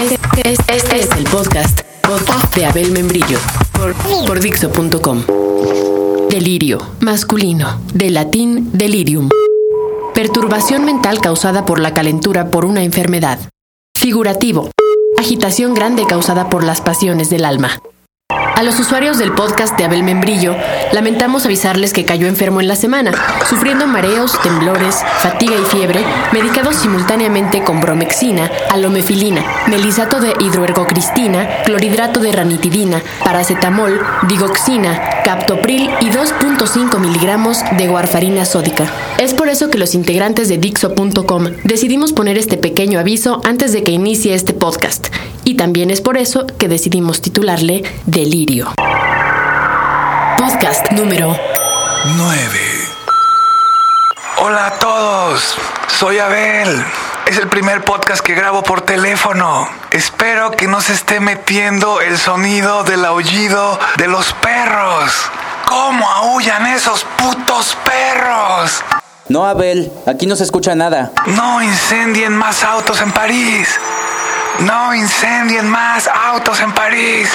Este, es- el podcast, podcast de Abel Membrillo por, por Dixo.com. Delirio, masculino, de latín delirium. Perturbación mental causada por la calentura por una enfermedad. Figurativo, agitación grande causada por las pasiones del alma. A los usuarios del podcast de Abel Membrillo, lamentamos avisarles que cayó enfermo en la semana, sufriendo mareos, temblores, fatiga y fiebre, medicados simultáneamente con bromexina, alomefilina, melisato de hidroergocristina, clorhidrato de ranitidina, paracetamol, digoxina, captopril y 2.5 miligramos de warfarina sódica. Es por eso que los integrantes de Dixo.com decidimos poner este pequeño aviso antes de que inicie este podcast. Y también es por eso que decidimos titularle Delirio. Podcast número 9. Hola a todos, soy Abel. Es el primer podcast que grabo por teléfono. Espero que no se esté metiendo el sonido del aullido de los perros. ¿Cómo aullan esos putos perros? No, Abel, aquí no se escucha nada. No incendien más autos en París. No incendien más autos en París.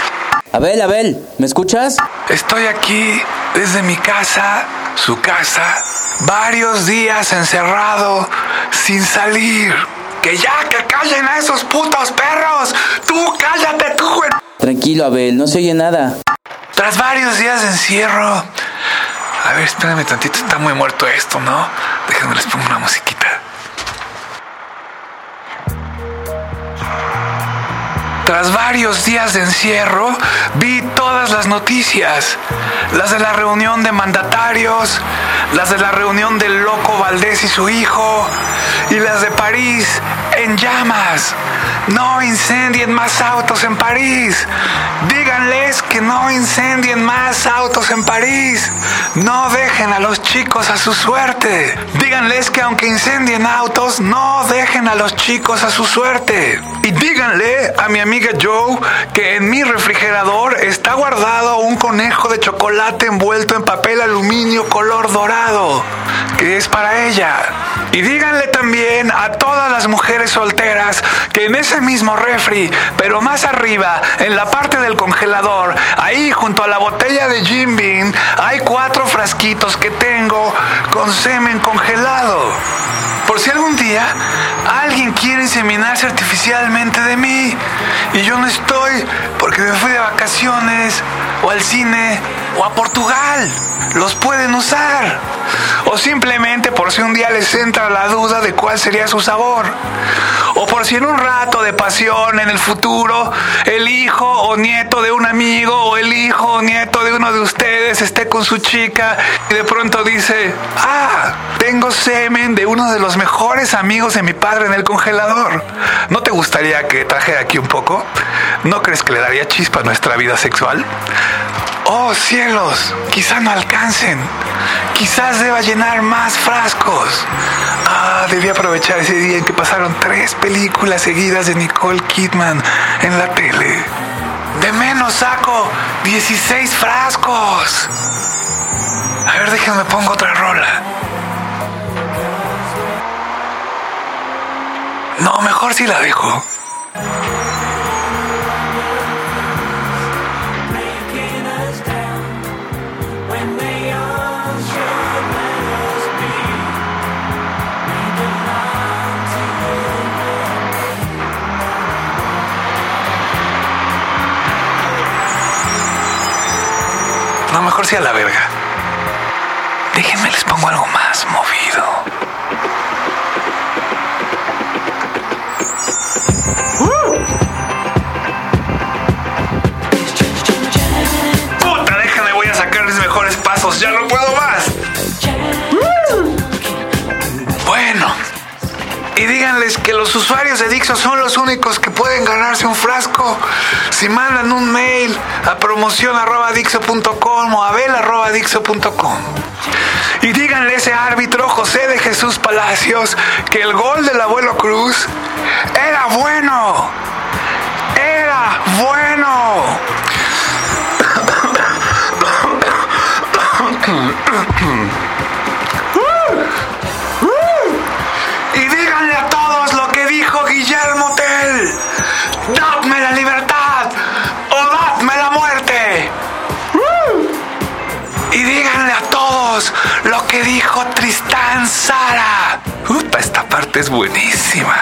Abel, Abel, ¿me escuchas? Estoy aquí desde mi casa, su casa, varios días encerrado, sin salir. Que ya, que callen a esos putos perros. Tú, cállate tú. Tranquilo, Abel, no se oye nada. Tras varios días de encierro. A ver, espérame tantito, está muy muerto esto, ¿no? Déjenme les pongo una musiquita. Tras varios días de encierro, vi todas las noticias. Las de la reunión de mandatarios, las de la reunión del loco Valdés y su hijo, y las de París en llamas. No incendien más autos en París. Díganles que no incendien más autos en París. No dejen a los chicos a su suerte. Díganles que aunque incendien autos, no dejen a los chicos a su suerte. Y díganle a mi amiga Joe que en mi refrigerador está guardado un conejo de chocolate envuelto en papel aluminio color dorado, que es para ella. Y díganle también a todas las mujeres solteras que en ese mismo refri, pero más arriba, en la parte del congelador, ahí junto a la botella de Jim Beam, hay cuatro frasquitos que tengo con semen congelado. Por si algún día alguien quiere inseminarse artificialmente de mí y yo no estoy porque me fui de vacaciones o al cine o a Portugal, los pueden usar. O simplemente por si un día les entra la duda de cuál sería su sabor. O por si en un rato de pasión en el futuro el hijo o nieto de un amigo o el hijo o nieto de uno de ustedes esté con su chica y de pronto dice, ah, tengo semen de uno de los mejores amigos de mi padre en el congelador. ¿No te gustaría que trajera aquí un poco? ¿No crees que le daría chispa a nuestra vida sexual? Oh cielos, quizá no alcancen. Quizás deba llenar más frascos. Ah, debí aprovechar ese día en que pasaron tres películas seguidas de Nicole Kidman en la tele. De menos saco 16 frascos. A ver, déjenme pongo otra rola. No, mejor si la dejo. A la verga. Déjenme les pongo algo más movido. Puta, déjenme, voy a sacar mis mejores pasos. Ya no puedo más. Y díganles que los usuarios de Dixo son los únicos que pueden ganarse un frasco si mandan un mail a promoción.dixo.com o abel.dixo.com. Y díganle a ese árbitro José de Jesús Palacios que el gol del abuelo Cruz era bueno. Era bueno. ¡Dadme la libertad! ¡O dadme la muerte! Y díganle a todos lo que dijo Tristán Sara. ¡Upa! Esta parte es buenísima.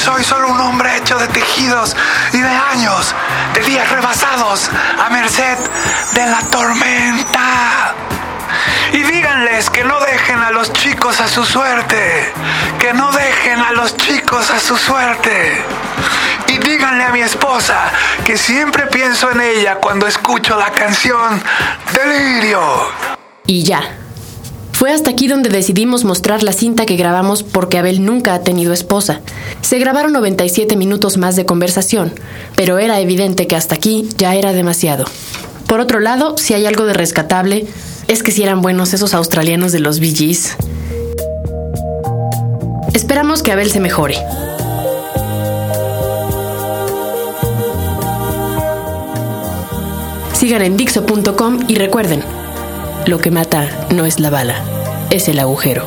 Soy solo un hombre hecho de tejidos y de años, de días rebasados a merced de la tormenta? Y díganles que no dejen a los chicos a su suerte, que no dejen a los chicos a su suerte. Y díganle a mi esposa que siempre pienso en ella cuando escucho la canción Delirio. Y ya. Fue hasta aquí donde decidimos mostrar la cinta que grabamos porque Abel nunca ha tenido esposa. Se grabaron 97 minutos más de conversación, pero era evidente que hasta aquí ya era demasiado. Por otro lado, si hay algo de rescatable, es que si eran buenos esos australianos de los Bee Gees. Esperamos que Abel se mejore. Sigan en Dixo.com y recuerden, lo que mata no es la bala, es el agujero.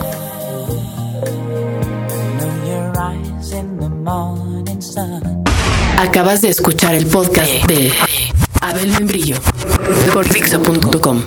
Acabas de escuchar el podcast de Abel Membrillo por Dixo.com.